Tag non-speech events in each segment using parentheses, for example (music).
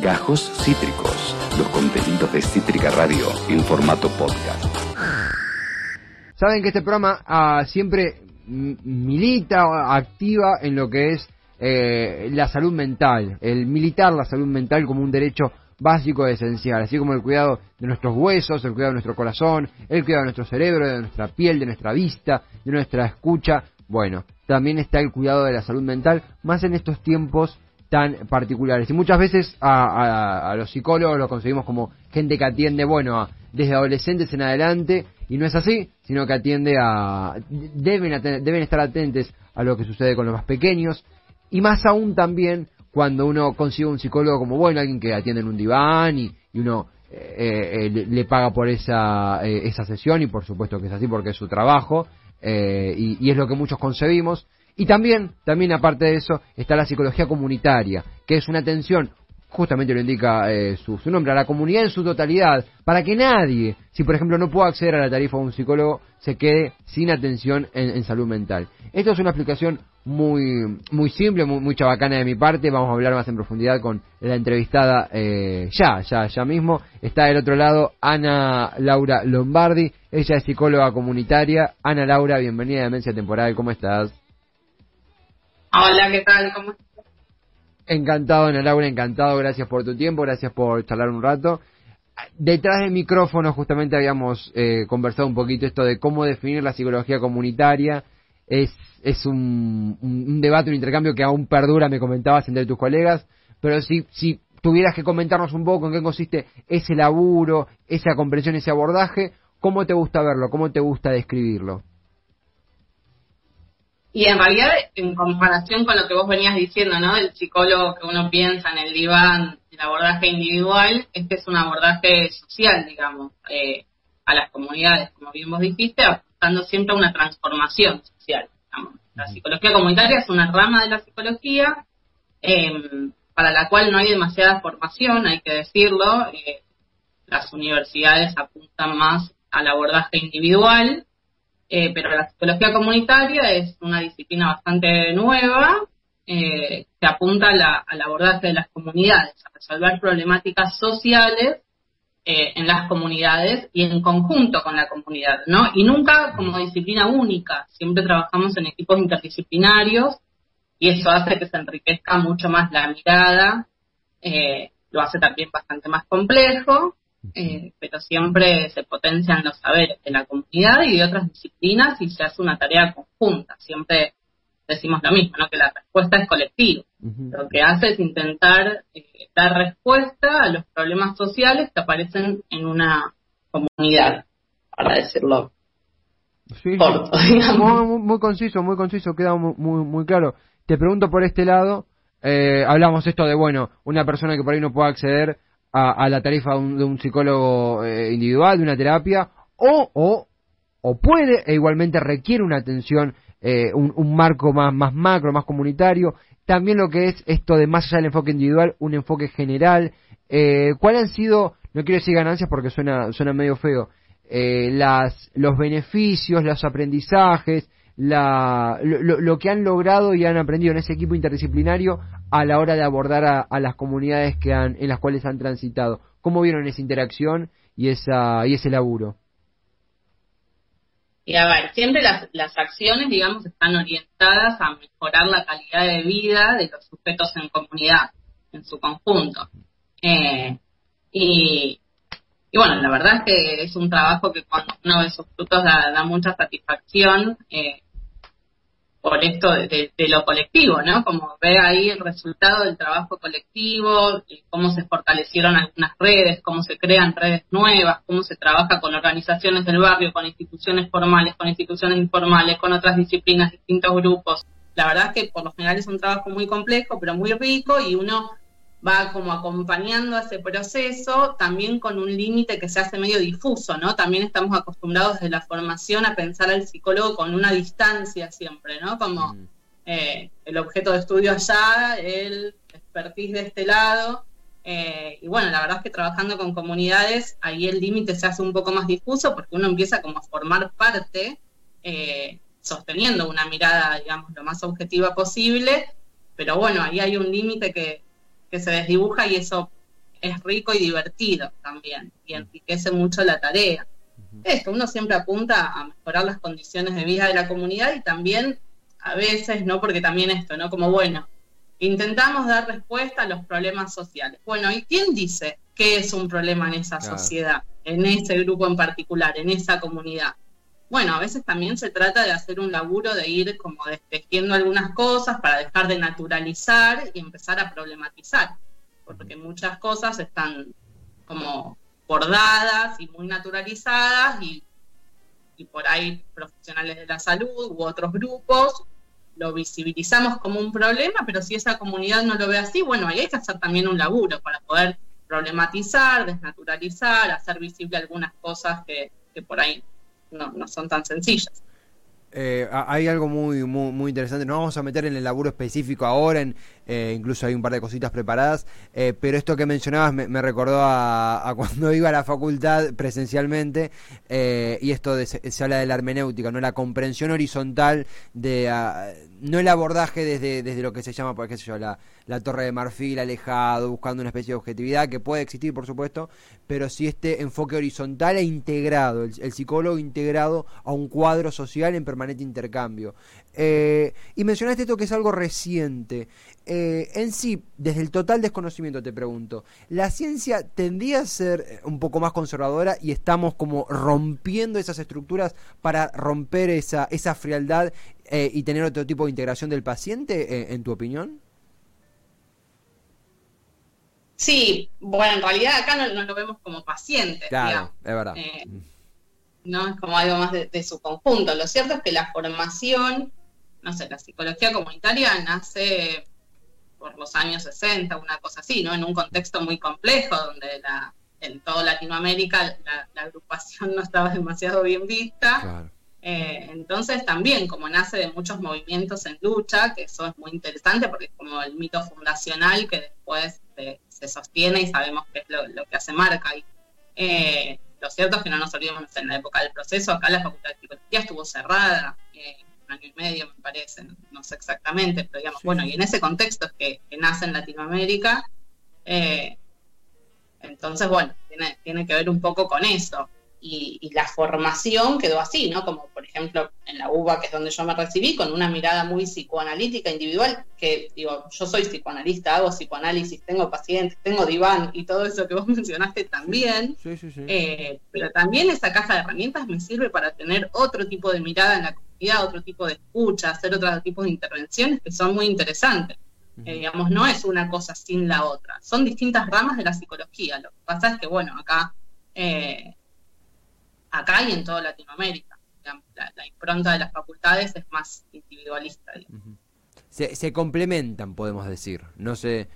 Gajos Cítricos, los contenidos de Cítrica Radio en formato podcast. Saben que este programa ah, siempre milita, activa en lo que es eh, la salud mental, el militar la salud mental como un derecho básico y esencial, así como el cuidado de nuestros huesos, el cuidado de nuestro corazón, el cuidado de nuestro cerebro, de nuestra piel, de nuestra vista, de nuestra escucha. Bueno, también está el cuidado de la salud mental, más en estos tiempos tan particulares. Y muchas veces a, los psicólogos los conseguimos como gente que atiende, bueno, desde adolescentes en adelante, y no es así, sino que atiende a... Deben, deben estar atentos a lo que sucede con los más pequeños, y más aún también cuando uno consigue un psicólogo como bueno, alguien que atiende en un diván y, uno eh, eh, le, paga por esa, eh, esa sesión, y por supuesto que es así porque es su trabajo, y, y es lo que muchos concebimos. Y también, también aparte de eso, está la psicología comunitaria, que es una atención justamente lo indica eh, su, nombre, a la comunidad en su totalidad, para que nadie, si por ejemplo no puede acceder a la tarifa de un psicólogo, se quede sin atención en, salud mental. Esto es una explicación muy, muy simple, muy, muy, chabacana de mi parte, vamos a hablar más en profundidad con la entrevistada eh, ya, ya, ya mismo. Está del otro lado Ana Laura Lombardi, ella es psicóloga comunitaria. Ana Laura, bienvenida a Demencia Temporal, ¿cómo estás? Hola, ¿qué tal? ¿Cómo estás? Encantado, Ana Laura, encantado. Gracias por tu tiempo, gracias por charlar un rato. Detrás del micrófono justamente habíamos eh, conversado un poquito esto de cómo definir la psicología comunitaria. Es, es un, un, debate, un intercambio que aún perdura, me comentabas entre tus colegas, pero si, si tuvieras que comentarnos un poco en qué consiste ese laburo, esa comprensión, ese abordaje, ¿cómo te gusta verlo? ¿Cómo te gusta describirlo? Y en realidad, en comparación con lo que vos venías diciendo, ¿no? Del psicólogo que uno piensa en el diván, el abordaje individual, este es un abordaje social, digamos, eh, a las comunidades, como bien vos dijiste, apuntando siempre a una transformación social. La psicología comunitaria es una rama de la psicología em, para la cual no hay demasiada formación, hay que decirlo. Eh, las universidades apuntan más al abordaje individual eh, pero la psicología comunitaria es una disciplina bastante nueva eh, que apunta al abordaje de las comunidades, a resolver problemáticas sociales eh, en las comunidades y en conjunto con la comunidad, ¿no? Y nunca como disciplina única, siempre trabajamos en equipos interdisciplinarios y eso hace que se enriquezca mucho más la mirada, lo hace también bastante más complejo eh, pero siempre se potencian los saberes de la comunidad y de otras disciplinas y se hace una tarea conjunta. Siempre decimos lo mismo, ¿no? que la respuesta es colectiva. Lo que hace es intentar eh, dar respuesta a los problemas sociales que aparecen en una comunidad, para decirlo corto. Muy, conciso, muy conciso, queda muy, muy, claro. Te pregunto por este lado, eh, hablamos esto de, bueno, una persona que por ahí no pueda acceder a, la tarifa de un, psicólogo eh, individual, de una terapia, o, o, o puede e igualmente requiere una atención, eh, un, marco más, más macro, más comunitario. También lo que es esto de más allá del enfoque individual, un enfoque general. Eh, ¿Cuáles han sido, no quiero decir ganancias porque suena, suena medio feo, las, los beneficios, los aprendizajes, la, lo, que han logrado y han aprendido en ese equipo interdisciplinario a la hora de abordar a, las comunidades que han, en las cuales han transitado. ¿Cómo vieron esa interacción y, esa, y ese laburo? Y a ver, siempre las, las acciones, digamos, están orientadas a mejorar la calidad de vida de los sujetos en comunidad, en su conjunto. Eh, y, y bueno, la verdad es que es un trabajo que cuando uno ve sus frutos da, da mucha satisfacción. Eh, por esto de, lo colectivo, ¿no? Como ve ahí el resultado del trabajo colectivo, cómo se fortalecieron algunas redes, cómo se crean redes nuevas, cómo se trabaja con organizaciones del barrio, con instituciones formales, con instituciones informales, con otras disciplinas, distintos grupos. La verdad es que por lo general es un trabajo muy complejo, pero muy rico y uno va como acompañando ese proceso, también con un límite que se hace medio difuso, ¿no? También estamos acostumbrados desde la formación a pensar al psicólogo con una distancia siempre, ¿no? Como mm. eh, el objeto de estudio allá, el expertise de este lado. Eh, y bueno, la verdad es que trabajando con comunidades, ahí el límite se hace un poco más difuso porque uno empieza como a formar parte, eh, sosteniendo una mirada, digamos, lo más objetiva posible, pero bueno, ahí hay un límite que, que se desdibuja y eso es rico y divertido también y enriquece mucho la tarea. Esto, uno siempre apunta a mejorar las condiciones de vida de la comunidad y también a veces, ¿no? Porque también esto, ¿no? Como bueno, intentamos dar respuesta a los problemas sociales. Bueno, ¿y quién dice qué es un problema en esa sociedad, en ese grupo en particular, en esa comunidad? Bueno, a veces también se trata de hacer un laburo de ir como destejiendo algunas cosas para dejar de naturalizar y empezar a problematizar, porque muchas cosas están como bordadas y muy naturalizadas y, y por ahí profesionales de la salud u otros grupos lo visibilizamos como un problema, pero si esa comunidad no lo ve así, bueno, ahí hay que hacer también un laburo para poder problematizar, desnaturalizar, hacer visible algunas cosas que, que por ahí no, no son tan sencillas. Eh, hay algo muy, muy, muy interesante. No vamos a meter en el laburo específico ahora, en, eh, incluso hay un par de cositas preparadas, eh, pero esto que mencionabas me, recordó a, cuando (laughs) iba a la facultad presencialmente, y esto de, se, habla de la hermenéutica, no la comprensión horizontal, de ah, no el abordaje desde, desde lo que se llama, por qué sé yo, la, la torre de marfil alejado, buscando una especie de objetividad que puede existir, por supuesto, pero sí este enfoque horizontal e integrado, el, psicólogo integrado a un cuadro social en permanente intercambio. Eh, y mencionaste esto que es algo reciente. Eh, en sí, desde el total desconocimiento te pregunto, ¿la ciencia tendría a ser un poco más conservadora y estamos como rompiendo esas estructuras para romper esa, esa frialdad eh, y tener otro tipo de integración del paciente, en tu opinión? Sí, bueno, en realidad acá no, lo vemos como paciente. Claro, es verdad. Eh, no es como algo más de, su conjunto. Lo cierto es que la formación, no sé, la psicología comunitaria nace por los años 60, una cosa así, ¿no? En un contexto muy complejo donde la, en toda Latinoamérica la, agrupación (laughs) no estaba demasiado bien vista. Eh, entonces también, como nace de muchos movimientos en lucha, que eso es muy interesante porque es como el mito fundacional que después se sostiene y sabemos qué es lo, que hace marca. Y, eh, lo cierto es que no nos olvidemos en la época del proceso, acá la Facultad de Psicología estuvo cerrada, eh, un año y medio me parece, no sé exactamente, pero digamos, bueno, y en ese contexto es que, nace en Latinoamérica, eh, entonces, bueno, tiene, tiene que ver un poco con eso y, la formación quedó así, ¿no? Como por ejemplo en la UBA, que es donde yo me recibí, con una mirada muy psicoanalítica individual, que digo, yo soy psicoanalista, hago psicoanálisis, tengo pacientes, tengo diván y todo eso que vos (laughs) mencionaste también, sí, sí, sí. Eh, pero también esa caja de herramientas me sirve para tener otro tipo de mirada en la comunidad, otro tipo de escucha, hacer otro tipo de intervenciones que son muy interesantes. Eh, digamos, no es una cosa sin la otra, son distintas ramas de la psicología. Lo que pasa es que, bueno, acá eh, acá y en toda Latinoamérica. La, impronta de las facultades es más individualista. se, se, complementan, podemos decir. No sé.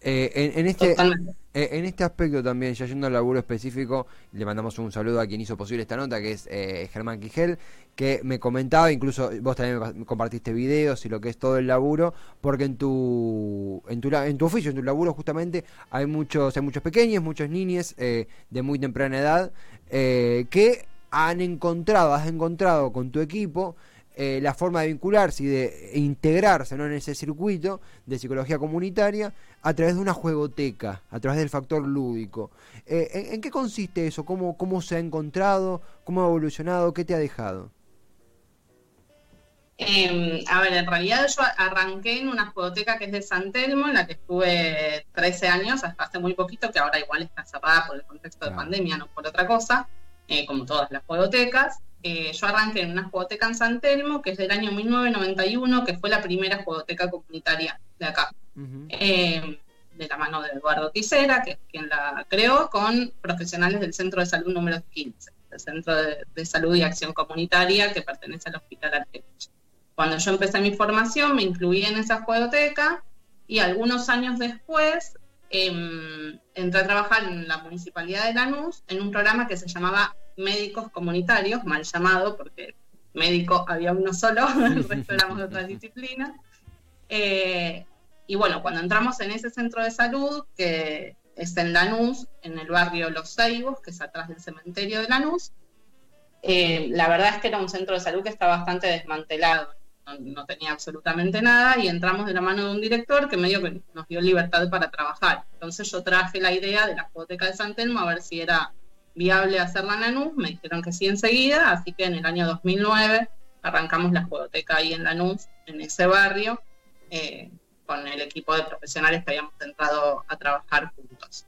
Eh, en, este, eh, en este aspecto también, ya yendo al laburo específico, le mandamos un saludo a quien hizo posible esta nota, que es eh, Germán Quijel, que me comentaba, incluso vos también compartiste videos y lo que es todo el laburo, porque en tu, en tu, en tu oficio, en tu laburo justamente, hay muchos, hay muchos pequeños, muchos niños eh, de muy temprana edad, que han encontrado, has encontrado con tu equipo, eh, la forma de vincularse y de integrarse en ese circuito de psicología comunitaria a través de una juegoteca, a través del factor lúdico. Eh, ¿en, qué consiste eso? ¿Cómo, ¿Cómo se ha encontrado? ¿Cómo ha evolucionado? ¿Qué te ha dejado? Em, a ver, en realidad yo arranqué en una juegoteca que es de San Telmo, en la que estuve 13 años, hasta hace muy poquito, que ahora igual está cerrada por el contexto de pandemia, no por otra cosa, eh, como todas las juegotecas. Eh, yo arranqué en una jugoteca en San Telmo, que es del año 1991, que fue la primera jugoteca comunitaria de acá, eh, de la mano de Eduardo Tisera, que es quien la creó, con profesionales del Centro de Salud número 15, el Centro de, Salud y Acción Comunitaria que pertenece al Hospital Arteche. Cuando yo empecé mi formación, me incluí en esa jugoteca y algunos años después em, entré a trabajar en la Municipalidad de Lanús en un programa que se llamaba médicos comunitarios, mal llamado porque médico había uno solo, (laughs) el resto éramos de otras (laughs) disciplinas. Eh, y bueno, cuando entramos en ese centro de salud, que es en Lanús, en el barrio Los Ceibos, que es atrás del cementerio de Lanús, eh, la verdad es que era un centro de salud que está bastante desmantelado no, tenía absolutamente nada y entramos de la mano de un director que medio que nos dio libertad para trabajar. Entonces yo traje la idea de la jugoteca de San Telmo a ver si era viable hacerla en Lanús, me dijeron que sí enseguida, así que en el año 2009 arrancamos la jugoteca ahí en Lanús, en ese barrio, eh, con el equipo de profesionales que habíamos entrado a trabajar juntos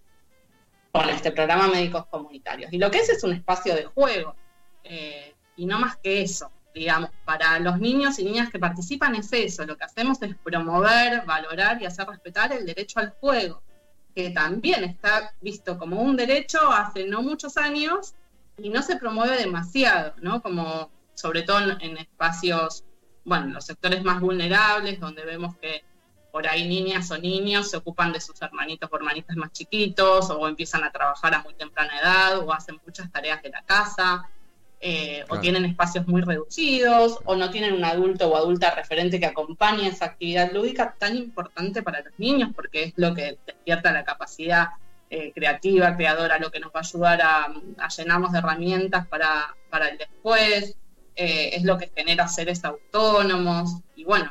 con este programa Médicos Comunitarios. Y lo que es es un espacio de juego, eh, y no más que eso digamos, para los niños y niñas que participan es eso, lo que hacemos es promover, valorar y hacer respetar el derecho al juego, que también está visto como un derecho hace no muchos años y no se promueve demasiado, ¿no? Como sobre todo en, espacios, bueno, los sectores más vulnerables, donde vemos que por ahí niñas o niños se ocupan de sus hermanitos o hermanitas más chiquitos, o empiezan a trabajar a muy temprana edad, o hacen muchas tareas de la casa. Eh, o tienen espacios muy reducidos, o no tienen un adulto o adulta referente que acompañe esa actividad lúdica tan importante para los niños, porque es lo que despierta la capacidad eh, creativa, creadora, lo que nos va a ayudar a, llenarnos de herramientas para, para el después, eh, es lo que genera seres autónomos, y bueno,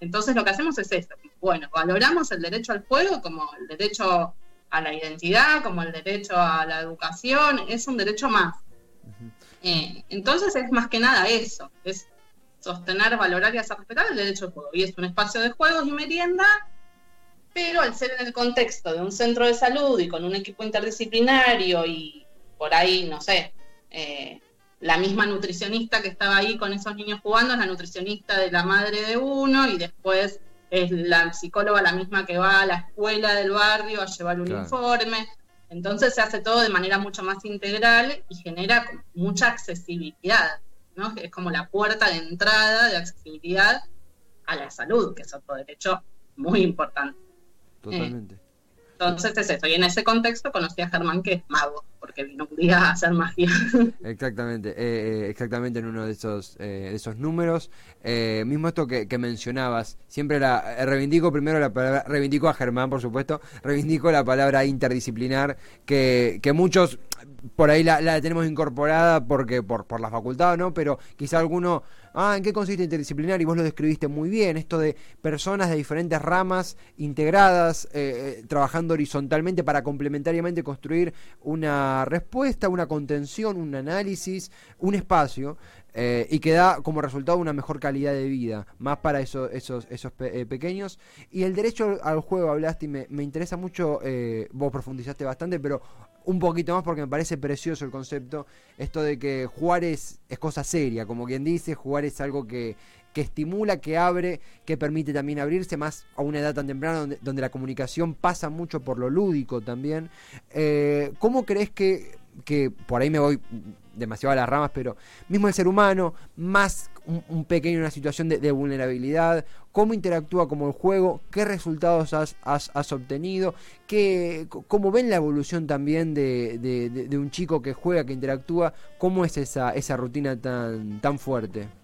entonces lo que hacemos es esto, bueno, valoramos el derecho al juego como el derecho a la identidad, como el derecho a la educación, es un derecho más eh, entonces es más que nada eso, es sostener, valorar y hacer respetar el derecho al juego. Y es un espacio de juegos y merienda, pero al ser en el contexto de un centro de salud y con un equipo interdisciplinario y por ahí, no sé, eh, la misma nutricionista que estaba ahí con esos niños jugando es la nutricionista de la madre de uno y después es la psicóloga la misma que va a la escuela del barrio a llevar un informe. Entonces se hace todo de manera mucho más integral y genera mucha accesibilidad, ¿no? Es como la puerta de entrada de accesibilidad a la salud, que es otro derecho muy importante. Totalmente. Entonces es eso. Y en ese contexto conocí a Germán, que es mago, porque vino un día a hacer. (laughs) Exactamente, eh, eh, exactamente en uno de esos, eh, esos números. mismo esto que, mencionabas, siempre la reivindico primero la palabra, reivindico a Germán, por supuesto, reivindico la palabra interdisciplinar, que, que muchos por ahí la, la tenemos incorporada porque por, por la facultad, ¿no? Pero quizá alguno Ah, ¿en qué consiste interdisciplinar? Y vos lo describiste muy bien, esto de personas de diferentes ramas integradas, eh, eh, trabajando horizontalmente para complementariamente construir una respuesta, una contención, un análisis, un espacio. Eh, y que da como resultado una mejor calidad de vida, más para esos, esos, esos pequeños. Y el derecho al juego, hablaste y me, me interesa mucho, vos profundizaste bastante, pero un poquito más porque me parece precioso el concepto, esto de que jugar es, cosa seria, como quien dice, jugar es algo que, que estimula, que abre, que permite también abrirse más a una edad tan temprana donde, donde la comunicación pasa mucho por lo lúdico también. Eh, ¿Cómo crees que, que, por ahí me voy demasiado a las ramas, pero mismo el ser humano, más un, pequeño una situación de, vulnerabilidad, cómo interactúa como el juego, qué resultados has, has, obtenido, qué, cómo ven la evolución también de, de, un chico que juega, que interactúa, cómo es esa, esa rutina tan, tan fuerte.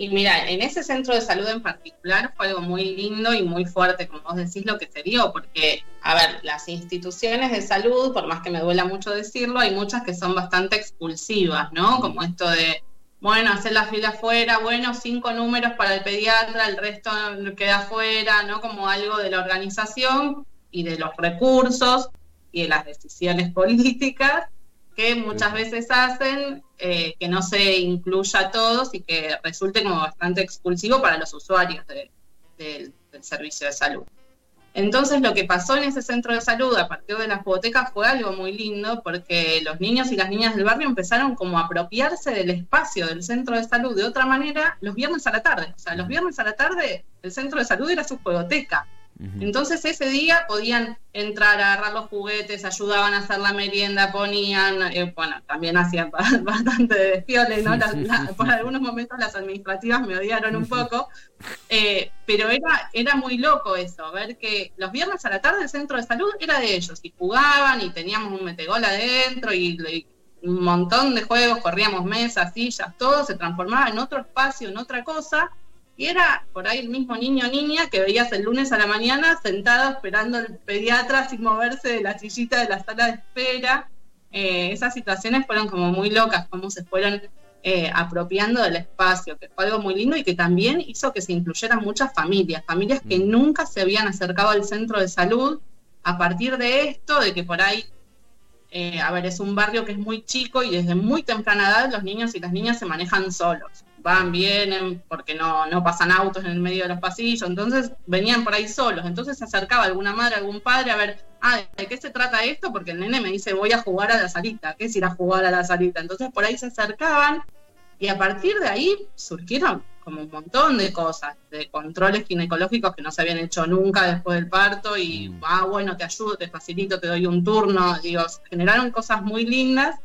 Y mira, en ese centro de salud en particular fue algo muy lindo y muy fuerte, como vos decís, lo que se dio, porque, a ver, las instituciones de salud, por más que me duela mucho decirlo, hay muchas que son bastante expulsivas, ¿no? Como esto de, bueno, hacer la fila afuera, bueno, cinco números para el pediatra, el resto queda afuera, ¿no? Como algo de la organización y de los recursos y de las decisiones (laughs) políticas que muchas veces hacen eh, que no se incluya a todos y que resulte como bastante expulsivo para los usuarios del servicio de salud. Entonces lo que pasó en ese centro de salud a partir de las botecas fue algo muy lindo porque los niños y las niñas del barrio empezaron como a apropiarse del espacio del centro de salud de otra manera los viernes a la tarde. O sea, los viernes a la tarde el centro de salud era su juegoteca. Entonces ese día podían entrar a agarrar los juguetes, ayudaban a hacer la merienda, ponían, eh, bueno, también hacían (laughs) bastante despioles, ¿no? por algunos momentos las administrativas me odiaron un poco, eh, pero era, era muy loco eso, ver que los viernes a la tarde el centro de salud era de ellos, y jugaban y teníamos un metegol adentro y, y un montón de juegos, corríamos mesas, sillas, todo se transformaba en otro espacio, en otra cosa, y era por ahí el mismo niño o niña que veías el lunes a la mañana sentado esperando al pediatra sin moverse de la sillita de la sala de espera. Eh, esas situaciones fueron como muy locas, como se fueron eh, apropiando del espacio, que fue algo muy lindo y que también hizo que se incluyeran muchas familias, familias que mm. nunca se habían acercado al centro de salud a partir de esto, de que por ahí, eh, a ver, es un barrio que es muy chico y desde muy temprana edad los niños y las niñas se manejan solos, van, vienen, porque no, no pasan autos en el medio de los pasillos, entonces venían por ahí solos, entonces se acercaba alguna madre, algún padre a ver, ah, ¿de qué se trata esto? Porque el nene me dice, voy a jugar a la salita, ¿qué es ir a jugar a la salita? Entonces por ahí se acercaban y a partir de ahí surgieron como un montón de cosas, de controles ginecológicos que no se habían hecho nunca después del parto y, mm. ah, bueno, te ayudo, te facilito, te doy un turno, digo, generaron cosas muy lindas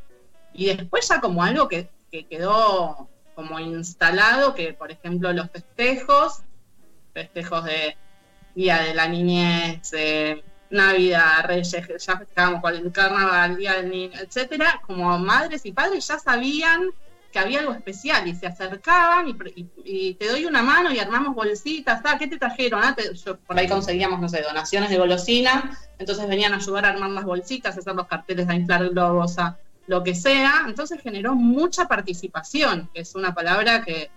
y después ya como algo que, que quedó como instalado, que por ejemplo los festejos, festejos de Día de la Niñez, Navidad, Reyes, ya festejábamos con el carnaval, Día del Niño, etcétera, como madres y padres ya sabían que había algo especial y se acercaban y, te doy una mano y armamos bolsitas, ah, ¿qué te trajeron? Ah, por ahí conseguíamos, no sé, donaciones de golosina, entonces venían a ayudar a armar las bolsitas, a hacer los carteles, a inflar globos, a lo que sea, entonces generó mucha participación, que es una palabra que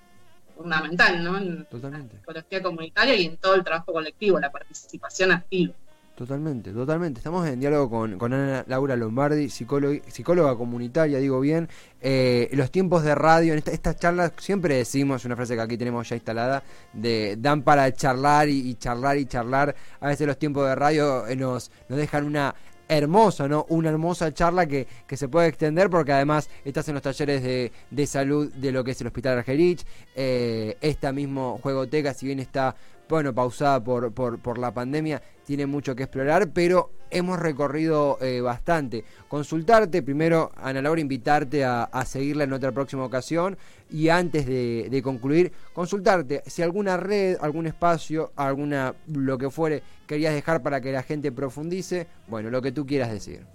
fundamental, ¿no? En la psicología comunitaria y en todo el trabajo colectivo, la participación activa. Totalmente, totalmente. Estamos en diálogo con, con Ana Laura Lombardi, psicóloga, psicóloga comunitaria, digo bien. Eh, los tiempos de radio, en estas charlas siempre decimos una frase que aquí tenemos ya instalada, de dan para charlar y, charlar y charlar. A veces los tiempos de radio eh, nos, nos dejan una hermosa, ¿no? Una hermosa charla que, que, se puede extender porque además estás en los talleres de, de salud de lo que es el Hospital Argerich. Eh, esta mismo Juegoteca, si bien está bueno, pausada por, por, por, la pandemia, tiene mucho que explorar, pero hemos recorrido eh, bastante. Consultarte, primero, Ana Laura, invitarte a, seguirla en otra próxima ocasión y antes de, de, concluir, consultarte si alguna red, algún espacio, alguna, lo que fuere, querías dejar para que la gente profundice, bueno, lo que tú quieras decir.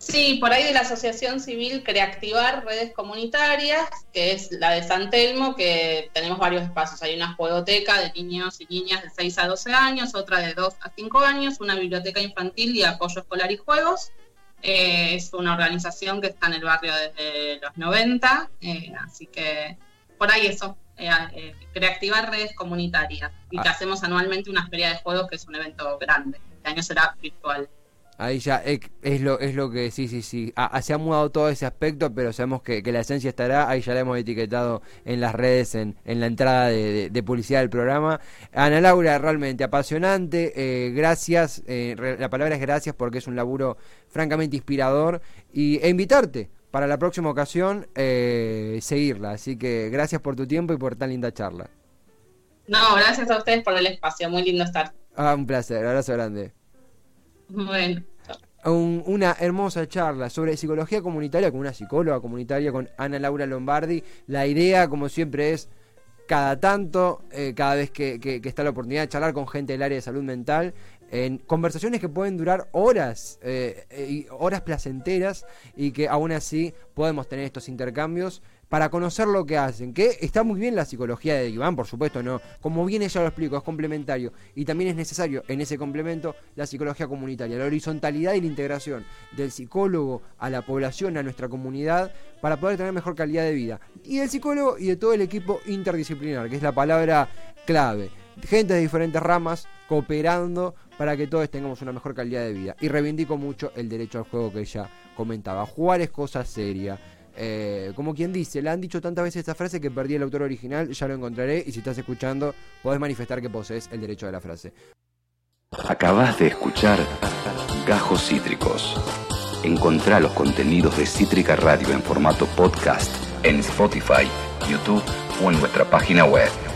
Sí, por ahí de la Asociación Civil Creactivar Redes Comunitarias, que es la de San Telmo, que tenemos varios espacios. Hay una juegoteca de niños y niñas de 6 a 12 años, otra de 2 a 5 años, una biblioteca infantil y apoyo escolar y juegos. Eh, es una organización que está en el barrio desde los 90, eh, así que por ahí eso, eh, Creactivar Redes Comunitarias. Y que ah. hacemos anualmente una feria de juegos que es un evento grande. Este año será virtual. Ahí ya es, lo, es lo que sí, sí, sí. Ah, se ha mudado todo ese aspecto, pero sabemos que, la esencia estará. Ahí ya la hemos etiquetado en las redes, en, en la entrada de, publicidad del programa. Ana Laura, realmente apasionante. Eh, gracias. Eh, la palabra es gracias porque es un laburo francamente inspirador. Y, e invitarte para la próxima ocasión eh, seguirla. Así que gracias por tu tiempo y por tan linda charla. No, gracias a ustedes por el espacio. Muy lindo estar. Ah, un placer. Abrazo grande. Bueno una hermosa charla sobre psicología comunitaria con una psicóloga comunitaria, con Ana Laura Lombardi. La idea, como siempre, es cada tanto, eh, cada vez que, está la oportunidad de charlar con gente del área de salud mental, en conversaciones que pueden durar horas, eh, y horas placenteras, y que aún así podemos tener estos intercambios para conocer lo que hacen. Que está muy bien la psicología de Iván, por supuesto, no. Como bien ella lo explico, es complementario. Y también es necesario en ese complemento la psicología comunitaria, la horizontalidad y la integración del psicólogo a la población, a nuestra comunidad, para poder tener mejor calidad de vida. Y del psicólogo y de todo el equipo interdisciplinar, que es la palabra clave. Gente de diferentes ramas cooperando para que todos tengamos una mejor calidad de vida. Y reivindico mucho el derecho al juego que ella comentaba. Jugar es cosa seria eh, como quien dice, le han dicho tantas veces esta frase que perdí el autor original, ya lo encontraré y si estás escuchando, podés manifestar que posees el derecho de la frase. Acabas de escuchar Gajos Cítricos. Encontrá los contenidos de Cítrica Radio en formato podcast en Spotify, YouTube o en nuestra página web.